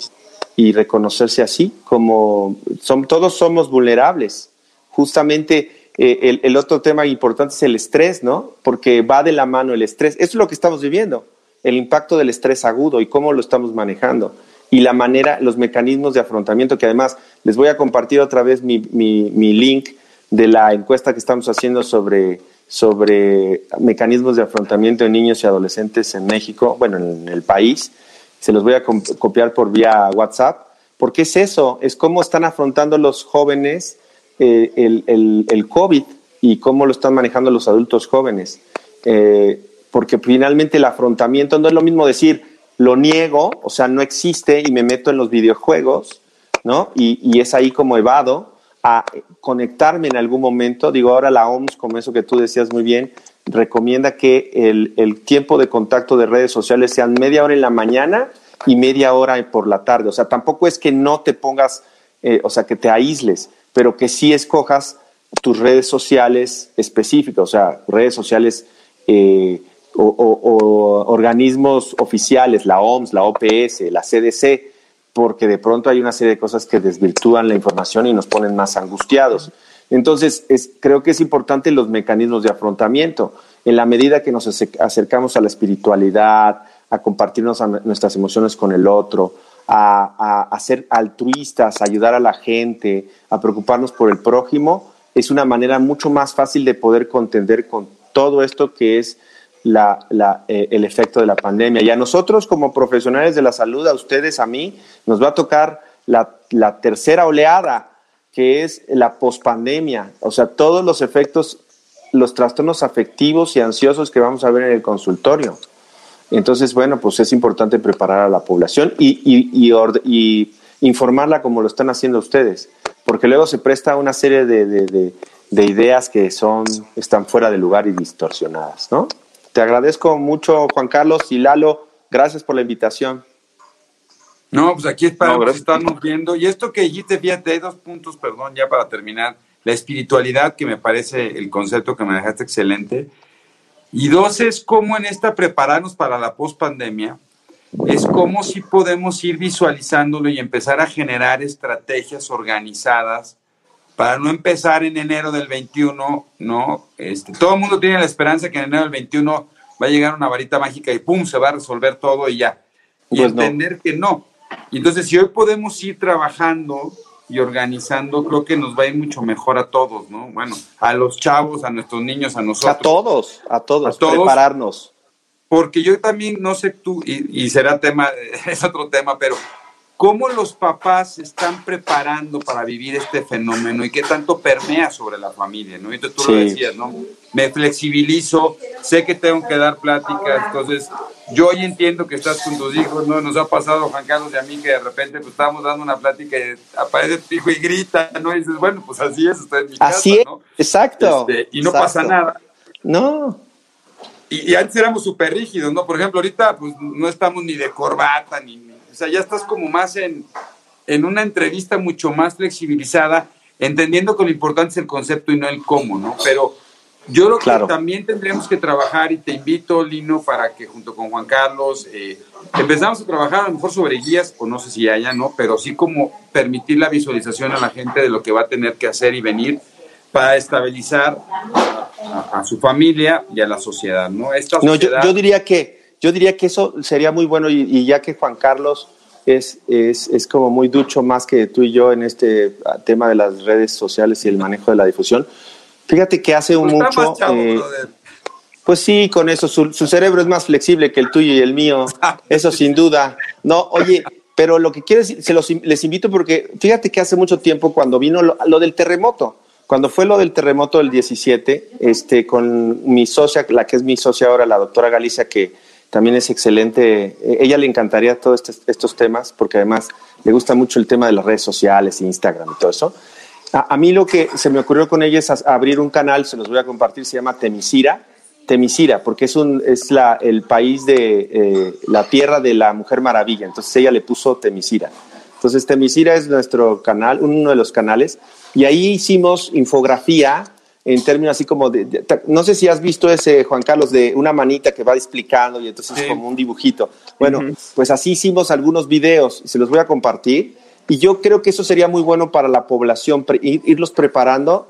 y reconocerse así como son, todos somos vulnerables justamente eh, el, otro tema importante es el estrés, ¿no? Porque va de la mano el estrés. Eso es lo que estamos viviendo, el impacto del estrés agudo y cómo lo estamos manejando. Y la manera, los mecanismos de afrontamiento, que además les voy a compartir otra vez mi, link de la encuesta que estamos haciendo sobre, sobre mecanismos de afrontamiento de niños y adolescentes en México, bueno, en el país. Se los voy a copiar por vía WhatsApp, porque es eso, es cómo están afrontando los jóvenes eh, el, el, COVID y cómo lo están manejando los adultos jóvenes. Eh, porque finalmente el afrontamiento no es lo mismo decir lo niego, o sea, no existe y me meto en los videojuegos, ¿no? Y, y es ahí como evado a conectarme en algún momento. Digo, ahora la OMS, como eso que tú decías muy bien, recomienda que el, el, tiempo de contacto de redes sociales sean media hora en la mañana y media hora por la tarde. O sea, tampoco es que no te pongas, eh, o sea, que te aísles, pero que sí escojas tus redes sociales específicas, o sea, redes sociales eh, o, organismos oficiales, la OMS, la OPS, la CDC, porque de pronto hay una serie de cosas que desvirtúan la información y nos ponen más angustiados. Entonces, creo que es importante los mecanismos de afrontamiento. En la medida que nos acercamos a la espiritualidad, a compartirnos nuestras emociones con el otro, a, ser altruistas, a ayudar a la gente, a preocuparnos por el prójimo, es una manera mucho más fácil de poder contender con todo esto que es eh, el efecto de la pandemia. Y a nosotros como profesionales de la salud, a ustedes, a mí, nos va a tocar la, la tercera oleada, que es la pospandemia, o sea, todos los efectos, los trastornos afectivos y ansiosos que vamos a ver en el consultorio. Entonces, bueno, pues es importante preparar a la población y, y, informarla como lo están haciendo ustedes, porque luego se presta una serie de, ideas que son, están fuera de lugar y distorsionadas, ¿no? Te agradezco mucho, Juan Carlos y Lalo. Gracias por la invitación. No, pues aquí es para no, estamos viendo. Y esto que dijiste, fíjate, hay dos puntos, perdón, ya para terminar. La espiritualidad, que me parece el concepto que manejaste excelente. Y dos es cómo en esta prepararnos para la pospandemia, es cómo si podemos ir visualizándolo y empezar a generar estrategias organizadas para no empezar en enero del 21, ¿no? Este, todo el mundo tiene la esperanza que en enero del 21 va a llegar una varita mágica y ¡pum! se va a resolver todo y ya. Y pues entender que no. Y entonces, si hoy podemos ir trabajando y organizando, creo que nos va a ir mucho mejor a todos, ¿no? Bueno, a los chavos, a nuestros niños, a nosotros. A todos, a todos, a todos prepararnos. porque yo también, no sé tú, y, y será tema, es otro tema, pero ¿Cómo los papás se están preparando para vivir este fenómeno y qué tanto permea sobre la familia? ¿no? Entonces tú lo decías, ¿no? Me flexibilizo, sé que tengo que dar pláticas, entonces yo hoy entiendo que estás con tus hijos, ¿no? Nos ha pasado, Juan Carlos y a mí, que de repente pues estábamos dando una plática y aparece tu hijo y grita, ¿no? Y dices, bueno, pues así es, estoy en mi casa, Así es, exacto. Este, y no pasa nada. No. Y, y antes éramos súper rígidos, ¿no? Por ejemplo, ahorita pues no estamos ni de corbata, ni sea, ya estás como más en, en una entrevista mucho más flexibilizada, entendiendo que lo importante es el concepto y no el cómo, ¿no? Pero yo creo que también tendríamos que trabajar, y te invito, Lino, para que junto con Juan Carlos eh, empezamos a trabajar a lo mejor sobre guías, o no sé si haya, ¿no? Pero sí como permitir la visualización a la gente de lo que va a tener que hacer y venir para estabilizar a, su familia y a la sociedad, ¿no? Esta no, yo diría que yo diría que eso sería muy bueno y, ya que Juan Carlos es, es, es, como muy ducho más que tú y yo en este ah, tema de las redes sociales y el manejo de la difusión. Fíjate que hace un pues mucho... Eh, pues sí, con eso, su, cerebro es más flexible que el tuyo y el mío, eso sin duda. No, oye, pero lo que quiero decir, se los, les invito porque fíjate que hace mucho tiempo cuando vino lo, lo, del terremoto, cuando fue lo del terremoto del 17, este, con mi socia, la que es mi socia ahora, la doctora Galicia, que también es excelente. Eh, ella le encantaría todos estos temas porque además le gusta mucho el tema de las redes sociales, Instagram y todo eso. A, mí lo que se me ocurrió con ella es abrir un canal, se los voy a compartir, se llama Temisira. Temisira, porque es, un, es la, el país de eh, la tierra de la Mujer Maravilla. Entonces ella le puso Temisira. Entonces Temisira es nuestro canal, uno de los canales. Y ahí hicimos infografía en términos así como de, no sé si has visto ese, Juan Carlos, de una manita que va explicando y entonces es como un dibujito. Bueno, pues así hicimos algunos videos se los voy a compartir. Y yo creo que eso sería muy bueno para la población, irlos preparando,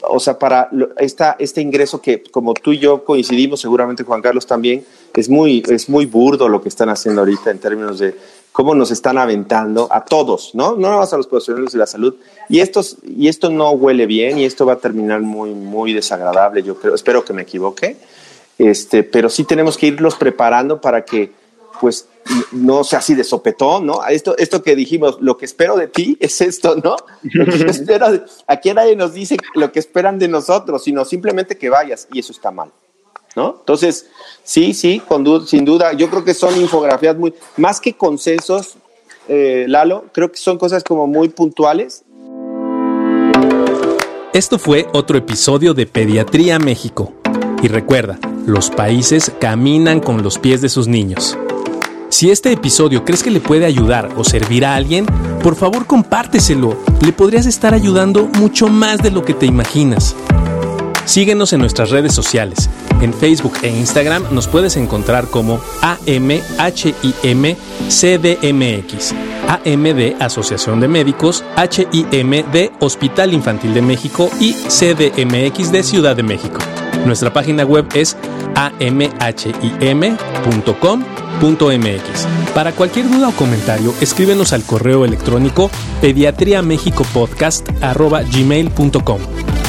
o sea, para esta, este ingreso que como tú y yo coincidimos, seguramente Juan Carlos también, es muy, es muy burdo lo que están haciendo ahorita en términos de cómo nos están aventando a todos, ¿no? No nada más a los profesionales de la salud. Y, estos, y esto no huele bien y esto va a terminar muy, muy desagradable, yo creo. Espero que me equivoque. Este, pero sí tenemos que irlos preparando para que, pues, no sea así de sopetón, ¿no? Esto, esto que dijimos, lo que espero de ti es esto, ¿no? aquí nadie nos dice lo que esperan de nosotros, sino simplemente que vayas y eso está mal. ¿No? Entonces, sí, sí, sin duda, yo creo que son infografías muy, más que consensos, eh, Lalo, creo que son cosas como muy puntuales. Esto fue otro episodio de Pediatría México. Y recuerda, los países caminan con los pies de sus niños. Si este episodio crees que le puede ayudar o servir a alguien, por favor compárteselo. Le podrías estar ayudando mucho más de lo que te imaginas. Síguenos en nuestras redes sociales. En Facebook e Instagram nos puedes encontrar como AMHIMCDMX, AM de Asociación de Médicos, HIM de Hospital Infantil de México y CDMX de Ciudad de México. Nuestra página web es amhim.com.mx. Para cualquier duda o comentario, escríbenos al correo electrónico pediatriamexicopodcast.gmail.com.